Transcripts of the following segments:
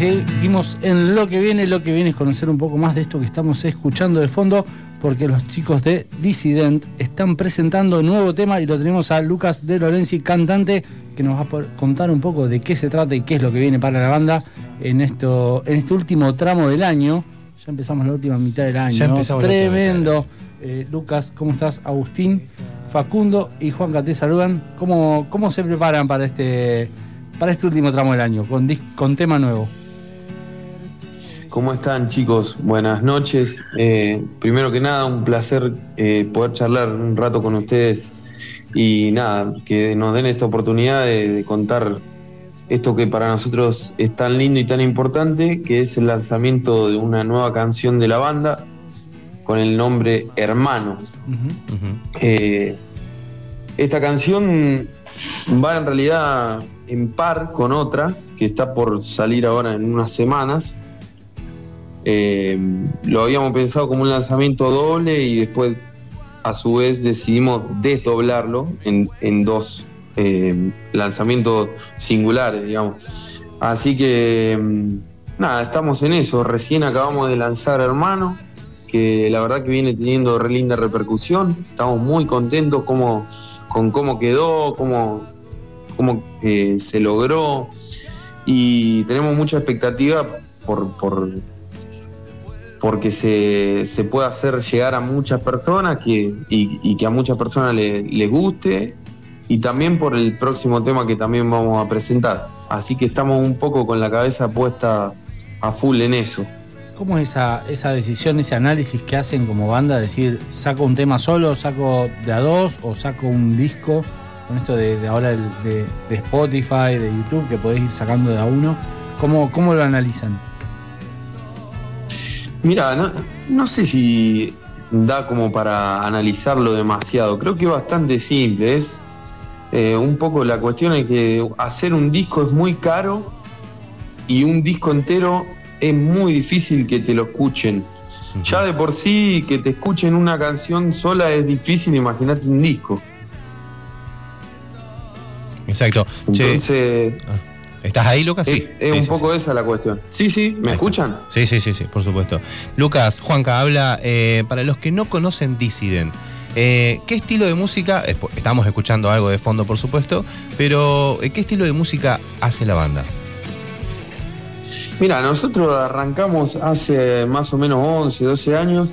seguimos en lo que viene. Lo que viene es conocer un poco más de esto que estamos escuchando de fondo, porque los chicos de Dissident están presentando un nuevo tema y lo tenemos a Lucas de Lorenzi, cantante, que nos va a contar un poco de qué se trata y qué es lo que viene para la banda en, esto, en este último tramo del año. Ya empezamos la última mitad del año. Tremendo. Eh, Lucas, ¿cómo estás? Agustín, Facundo y Juanca te saludan. ¿Cómo, cómo se preparan para este, para este último tramo del año con, con tema nuevo? ¿Cómo están chicos? Buenas noches. Eh, primero que nada, un placer eh, poder charlar un rato con ustedes y nada, que nos den esta oportunidad de, contar esto que para nosotros es tan lindo y tan importante, que es el lanzamiento de una nueva canción de la banda con el nombre Hermanos. Eh, esta canción va en realidad en par con otra que está por salir ahora en unas semanas eh, lo habíamos pensado como un lanzamiento doble y después a su vez decidimos desdoblarlo en, dos eh, lanzamientos singulares, digamos. Así que mm, nada, estamos en eso. Recién acabamos de lanzar Hermano, que la verdad que viene teniendo re linda repercusión. Estamos muy contentos como, con cómo quedó, cómo, cómo eh, se logró. Y tenemos mucha expectativa por, por porque se, se puede hacer llegar a muchas personas que, y, que a muchas personas les guste y también por el próximo tema que también vamos a presentar. Así que estamos un poco con la cabeza puesta a full en eso. ¿Cómo es esa, esa decisión, ese análisis que hacen como banda? Decir, saco un tema solo, saco de a dos o saco un disco, con esto de, ahora de, de, Spotify, de YouTube, que podéis ir sacando de a uno. ¿Cómo, cómo lo analizan? Mira, no, no sé si da como para analizarlo demasiado. Creo que es bastante simple. Es eh, un poco la cuestión de que hacer un disco es muy caro y un disco entero es muy difícil que te lo escuchen. Ya de por sí que te escuchen una canción sola es difícil, imagínate un disco. Exacto. Entonces, ah. ¿Estás ahí, Lucas? Sí. Es, un poco esa la cuestión. Sí, sí, ¿me escuchan? Sí, sí, sí, sí, por supuesto. Lucas, Juanca, habla, eh, para los que no conocen Dissident, eh, ¿qué estilo de música, estamos escuchando algo de fondo, por supuesto, pero eh, ¿qué estilo de música hace la banda? Mira, nosotros arrancamos hace más o menos 11, 12 años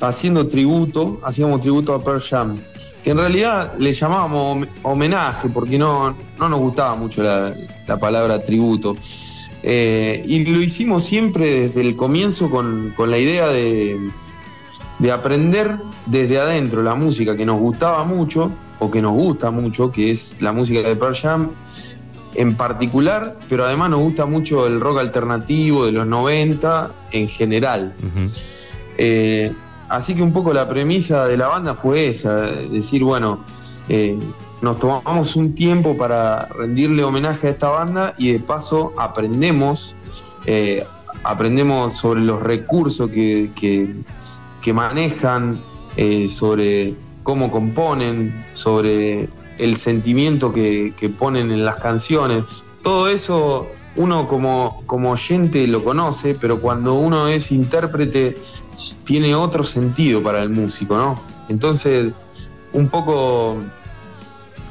haciendo tributo, hacíamos tributo a Pearl Jam que en realidad le llamábamos homenaje, porque no, no nos gustaba mucho la, palabra tributo. Eh, y lo hicimos siempre desde el comienzo con, la idea de, de, aprender desde adentro la música que nos gustaba mucho, o que nos gusta mucho, que es la música de Pearl Jam en particular, pero además nos gusta mucho el rock alternativo de los 90 en general. Así que un poco la premisa de la banda fue esa, decir, bueno, eh, nos tomamos un tiempo para rendirle homenaje a esta banda y de paso aprendemos, eh, aprendemos sobre los recursos que, que, manejan, eh, sobre cómo componen, sobre el sentimiento que, que, ponen en las canciones. Todo eso uno como, como oyente lo conoce, pero cuando uno es intérprete tiene otro sentido para el músico, ¿no? Entonces, un poco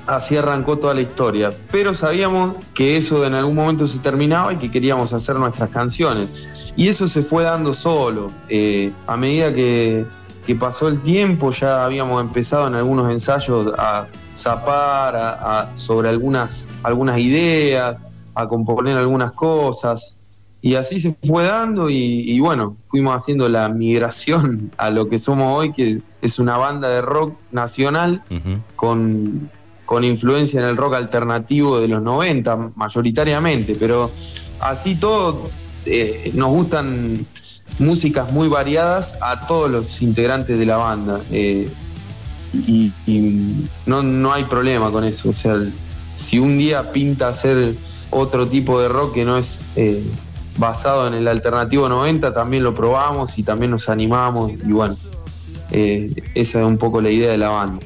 así arrancó toda la historia. Pero sabíamos que eso en algún momento se terminaba y que queríamos hacer nuestras canciones. Y eso se fue dando solo. Eh, a medida que, pasó el tiempo, ya habíamos empezado en algunos ensayos a zapar sobre algunas, algunas ideas, a componer algunas cosas. Y así se fue dando y, bueno, fuimos haciendo la migración a lo que somos hoy, que es una banda de rock nacional con, influencia en el rock alternativo de los 90 mayoritariamente, pero así todo eh, nos gustan músicas muy variadas a todos los integrantes de la banda. Eh, y, no, no hay problema con eso. O sea, si un día pinta hacer otro tipo de rock que no es... Eh, basado en el alternativo 90, también lo probamos y también nos animamos y bueno, eh, esa es un poco la idea de la banda.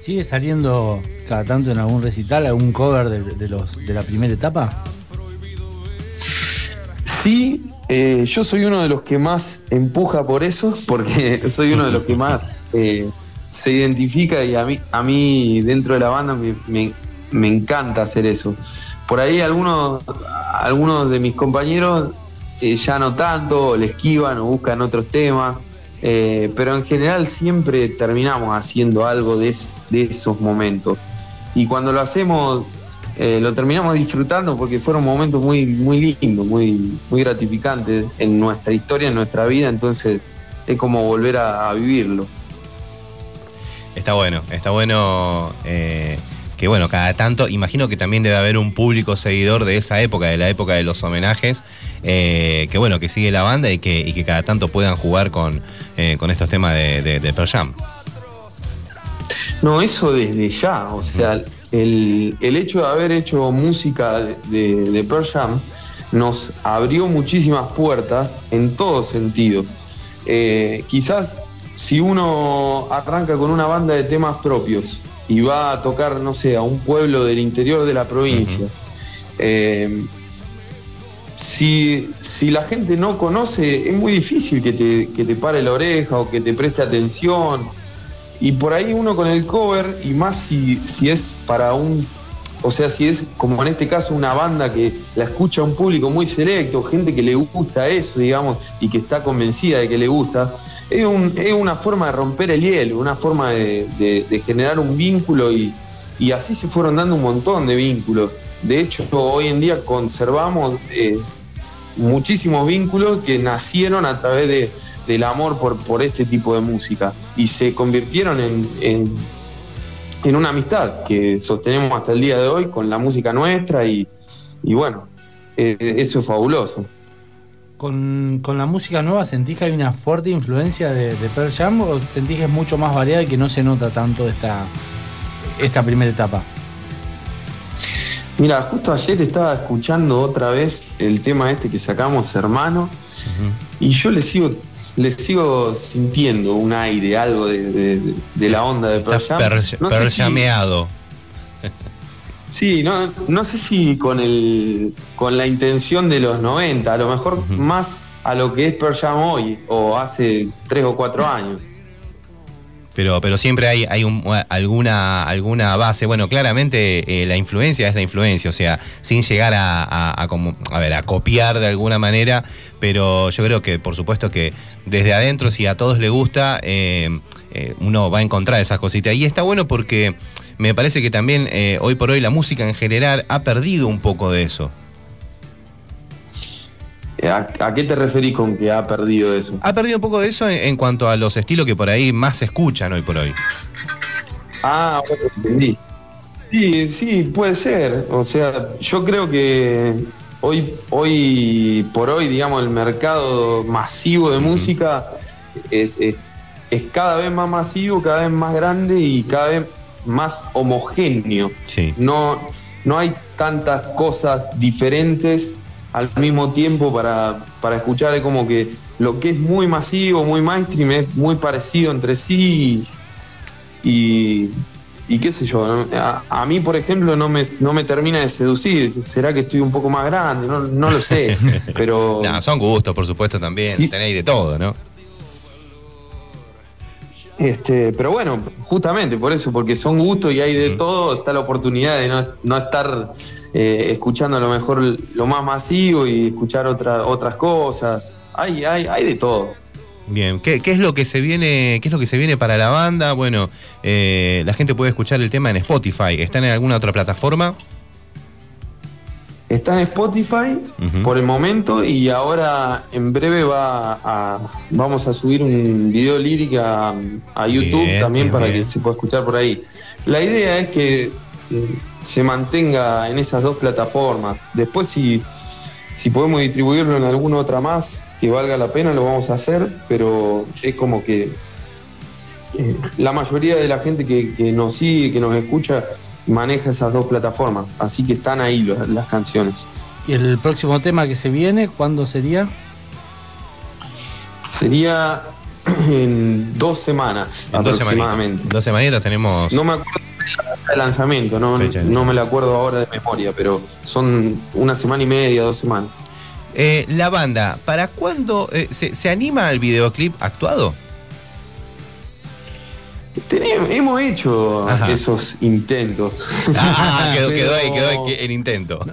¿Sigue saliendo cada tanto en algún recital, algún cover de, los, de la primera etapa? Sí, eh, yo soy uno de los que más empuja por eso, porque soy uno de los que más eh, se identifica y a mí, a mí dentro de la banda me, encanta hacer eso. Por ahí algunos, algunos de mis compañeros eh, ya no tanto, le esquivan o buscan otros temas, pero en general siempre terminamos haciendo algo de, esos momentos. Y cuando lo hacemos eh, lo terminamos disfrutando porque fueron momentos muy, muy lindos, muy, muy gratificantes en nuestra historia, en nuestra vida, entonces es como volver a, vivirlo. Está bueno, está bueno eh, que bueno, cada tanto, imagino que también debe haber un público seguidor de esa época, de la época de los homenajes, eh, que bueno, que sigue la banda y que, que cada tanto puedan jugar con, con estos temas de, de, Pearl Jam. No, eso desde ya, o sea, el, hecho de haber hecho música de, de, Pearl Jam nos abrió muchísimas puertas en todos sentidos. Eh, quizás si uno arranca con una banda de temas propios y va a tocar, no sé, a un pueblo del interior de la provincia, eh, si, la gente no conoce, es muy difícil que te, que te pare la oreja o que te preste atención. Y por ahí uno con el cover, y más si, si es para un, o sea, si es como en este caso una banda que la escucha un público muy selecto, gente que le gusta eso, digamos, y que está convencida de que le gusta, es, un, es una forma de romper el hielo, una forma de, generar un vínculo y, así se fueron dando un montón de vínculos. De hecho, hoy en día conservamos eh, muchísimos vínculos que nacieron a través de del amor por, este tipo de música y se convirtieron en, una amistad que sostenemos hasta el día de hoy con la música nuestra y, bueno, eh, eso es fabuloso. Con, la música nueva sentís que hay una fuerte influencia de, de Pearl Jam o sentís que es mucho más variada y que no se nota tanto esta, esta primera etapa? Mira, justo ayer estaba escuchando otra vez el tema este que sacamos, hermano, y yo le sigo le sigo sintiendo un aire, algo de, la onda de Pearl Jam. sí, no, no sé si con el con la intención de los 90, a lo mejor más a lo que es Pearl Jam hoy o hace tres o cuatro años pero, pero siempre hay, hay alguna, alguna base. Bueno, claramente eh, la influencia es la influencia, o sea, sin llegar a, a, ver, a copiar de alguna manera, pero yo creo que por supuesto que desde adentro, si a todos les gusta, eh, eh, uno va a encontrar esas cositas. Y está bueno porque me parece que también hoy por hoy la música en general ha perdido un poco de eso. ¿A, qué te referís con que ha perdido eso? Ha perdido un poco de eso en, cuanto a los estilos que por ahí más se escuchan hoy por hoy. Ah, bueno, entendí. Sí, sí, puede ser. O sea, yo creo que hoy, hoy por hoy, digamos, el mercado masivo de música es, cada vez más masivo, cada vez más grande y cada vez más homogéneo. Sí. No, no hay tantas cosas diferentes al mismo tiempo para, para escuchar es como que lo que es muy masivo, muy mainstream es muy parecido entre sí y, y qué sé yo, a, mí por ejemplo no me, no me termina de seducir, será que estoy un poco más grande, no, no lo sé, pero... son gustos por supuesto también, tenéis de todo, ¿no? Este, pero bueno, justamente por eso, porque son gustos y hay de todo, está la oportunidad de no, no estar eh, escuchando a lo mejor lo más masivo y escuchar otra, otras cosas. Hay, hay, hay de todo. Bien, ¿Qué, es lo que se viene, qué es lo que se viene para la banda? Bueno, eh, la gente puede escuchar el tema en Spotify. ¿Están en alguna otra plataforma? Está en Spotify por el momento y ahora en breve va a, vamos a subir un video lírica a, YouTube también para que se pueda escuchar por ahí. La idea es que se mantenga en esas dos plataformas. Después si, si podemos distribuirlo en alguna otra más que valga la pena, lo vamos a hacer, pero es como que eh, la mayoría de la gente que, nos sigue, que nos escucha, maneja esas dos plataformas, así que están ahí las canciones. ¿Y el próximo tema que se viene, cuándo sería? Sería en dos semanas aproximadamente. Dos semanitas tenemos. No me acuerdo de lanzamiento, no, no me la acuerdo ahora de memoria, pero son una semana y media, dos semanas. Eh, la banda, ¿para cuándo eh, se, se anima al videoclip actuado? Tenemos- hemos hecho Ajá. esos intentos. Ah, quedó, quedó ahí, quedó ahí el intento.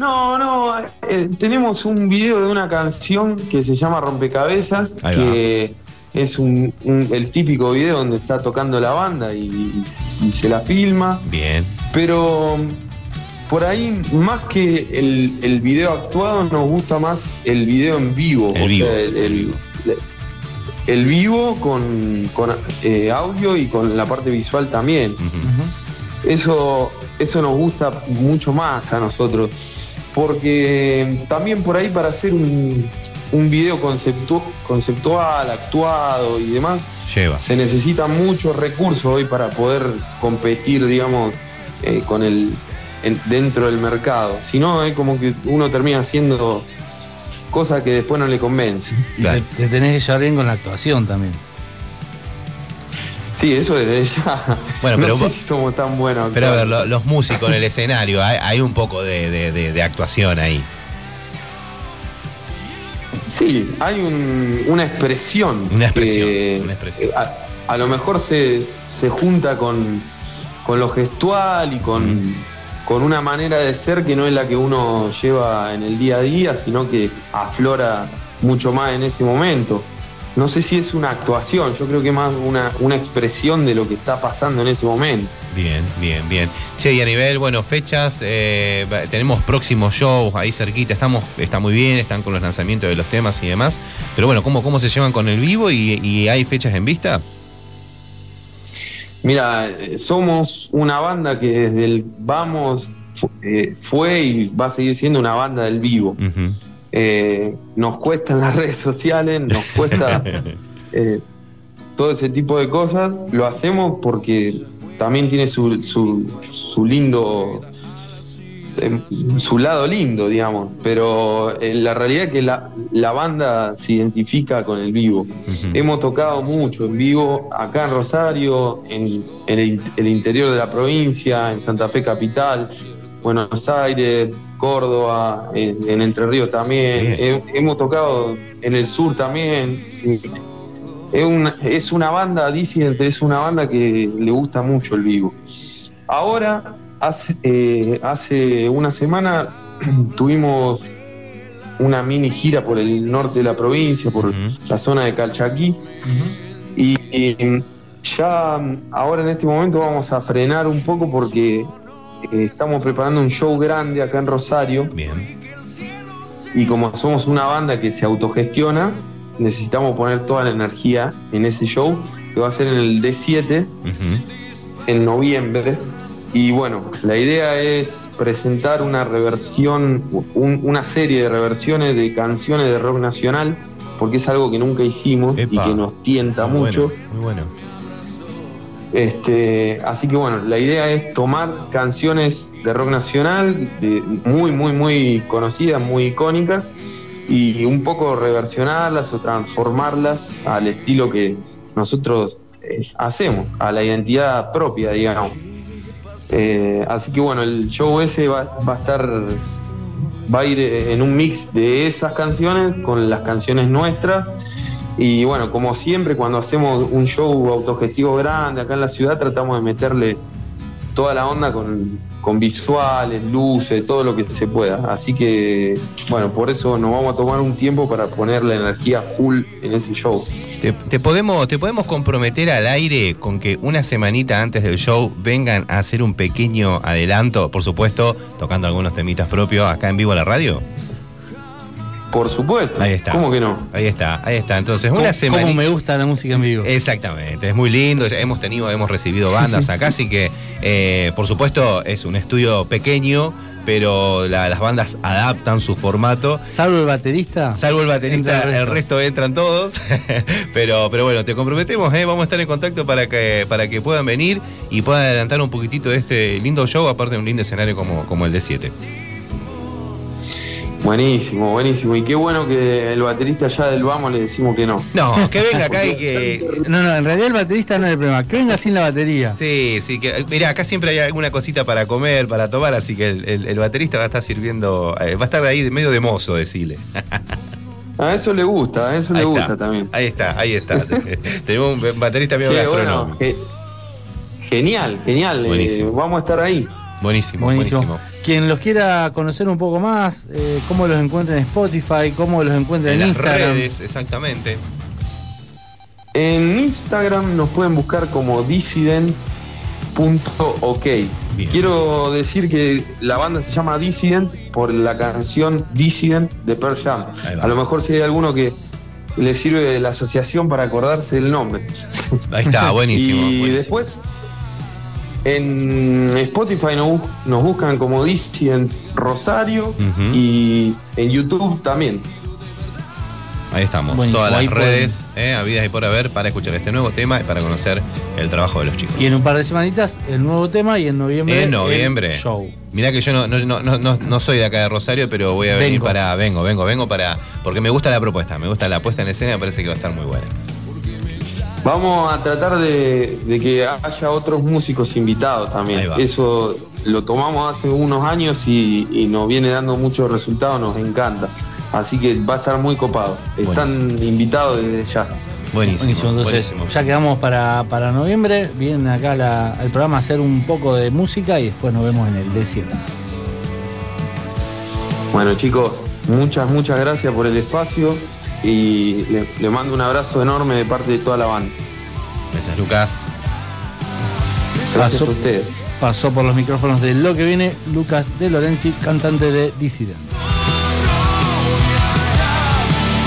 No, no, eh, tenemos un video de una canción que se llama Rompecabezas, Ahí que es un, un- el típico video donde está tocando la banda y, y- y se la filma, Bien. pero mm, por ahí más que el, el video actuado nos gusta más el video en vivo, El o vivo. sea, el, el- el vivo con, con, eh, audio y con la parte visual también. Eso, eso nos gusta mucho más a nosotros. Porque también por ahí para hacer un, un video conceptu- conceptual, actuado y demás, Lleva. se necesitan muchos recursos hoy para poder competir, digamos, eh, con el en- dentro del mercado. Si no, es como que uno termina haciendo cosas que después no le convence. Y Claro. te, te tenés que llevar bien con la actuación también. Sí, eso desde ya. Bueno, no pero sé si somos tan buenos. Pero a ver, lo- los músicos en el escenario, hay, hay un poco de, de- de- de actuación ahí. Sí, hay un- una expresión. Una expresión, que, una expresión. eh, A, a lo mejor se, se junta con, con lo gestual y con, con una manera de ser que no es la que uno lleva en el día a día, sino que aflora mucho más en ese momento. No sé si es una actuación, yo creo que más una, una expresión de lo que está pasando en ese momento. Bien, bien, bien. Che, y a nivel, bueno, fechas, eh, tenemos próximos shows ahí cerquita, estamos, está muy bien, están con los lanzamientos de los temas y demás. Pero bueno, ¿cómo, cómo se llevan con el vivo y, y hay fechas en vista? Mira, somos una banda que desde el vamos eh, fue y va a seguir siendo una banda del vivo. Ujú. Eh, nos cuestan las redes sociales, nos cuesta eh, todo ese tipo de cosas. Lo hacemos porque también tiene su, su, su lindo, eh, su lado lindo, digamos. Pero eh, la realidad es que la, la banda se identifica con el vivo. Hemos tocado mucho en vivo acá en Rosario, en, en el, el interior de la provincia, en Santa Fe Capital, Buenos Aires, Córdoba, en, en Entre Ríos también. He- hemos tocado en el sur también. Es una, es una banda disidente, es una banda que le gusta mucho el vivo. Ahora, hace, eh, hace una semana tuvimos una mini gira por el norte de la provincia, por la zona de Calchaquí. Y, y ya ahora en este momento vamos a frenar un poco porque eh, estamos preparando un show grande acá en Rosario Bien. y como somos una banda que se autogestiona, necesitamos poner toda la energía en ese show que va a ser en el D7 Ujú. en noviembre. Y bueno, la idea es presentar una reversión, un- una serie de reversiones de canciones de rock nacional, porque es algo que nunca hicimos y que nos tienta Muy mucho. Bueno, muy bueno. Este, así que bueno, la idea es tomar canciones de rock nacional, de- muy, muy, muy conocidas, muy icónicas, y un poco reversionarlas o transformarlas al estilo que nosotros eh, hacemos, a la identidad propia, digamos. Eh, así que bueno, el show ese va, va a estar, va a ir en un mix de esas canciones con las canciones nuestras. Y bueno, como siempre, cuando hacemos un show autogestivo grande acá en la ciudad, tratamos de meterle toda la onda con, con visuales, luces, todo lo que se pueda. Así que, bueno, por eso nos vamos a tomar un tiempo para poner la energía full en ese show. ¿Te, te podemos, ¿Te podemos comprometer al aire con que una semanita antes del show vengan a hacer un pequeño adelanto, por supuesto, tocando algunos temitas propios acá en vivo a la radio? Por supuesto. Ahí está. ¿Cómo que no? Ahí está, ahí está. Entonces, ¿Cómo, una cómo semanita. me gusta la música en vivo? Exactamente, es muy lindo, ya hemos tenido, hemos recibido bandas acá, así que eh, por supuesto es un estudio pequeño, pero la- las bandas adaptan su formato. Salvo el baterista. Salvo el baterista, el resto entran todos. pero, pero bueno, te comprometemos, ¿eh? vamos a estar en contacto para que, para que puedan venir y puedan adelantar un poquitito de este lindo show, aparte de un lindo escenario como, como el de 7. Buenísimo, buenísimo. Y qué bueno que el baterista ya del vamos le decimos que no. No, que venga acá y que. No, no, en realidad el baterista no es el problema. Que venga sin la batería. Sí, sí, que. Mira, acá siempre hay alguna cosita para comer, para tomar, así que el, baterista va a estar sirviendo. Eh, va a estar ahí de medio de mozo, decirle. A eso le gusta, a eso le gusta también. Ahí está, ahí está. Tenemos un baterista medio gastronómico. genial, genial. Eh, vamos a estar ahí. Buenísimo, buenísimo, Quien los quiera conocer un poco más, eh, cómo los encuentra en Spotify, cómo los encuentra en, en Instagram. Las redes, exactamente. En Instagram nos pueden buscar como dissident.ok. Quiero decir que la banda se llama Dissident por la canción Dissident de Pearl Jam. A lo mejor si hay alguno que le sirve la asociación para acordarse del nombre. Ahí está, buenísimo. y después en Spotify nos, buscan como en Rosario y en YouTube también. Ahí estamos, todas las redes eh, habidas y por haber para escuchar este nuevo tema y para conocer el trabajo de los chicos. Y en un par de semanitas el nuevo tema y en noviembre. En noviembre. El show. Mirá que yo no, no, soy de acá de Rosario, pero voy a venir para. Vengo, vengo, vengo para. Porque me gusta la propuesta, me gusta la puesta en escena, me parece que va a estar muy buena. Vamos a tratar de, que haya otros músicos invitados también. Eso lo tomamos hace unos años y, nos viene dando muchos resultados, nos encanta. Así que va a estar muy copado. Están invitados desde ya. Buenísimo. Entonces, ya quedamos para, para noviembre. Vienen acá al programa a hacer un poco de música y después nos vemos en el desierto. Bueno, chicos, muchas, muchas gracias por el espacio y le, mando un abrazo enorme de parte de toda la banda. Gracias, Lucas. Gracias a ustedes. Pasó por los micrófonos de Lo que viene Lucas de Lorenzi, cantante de Dissident.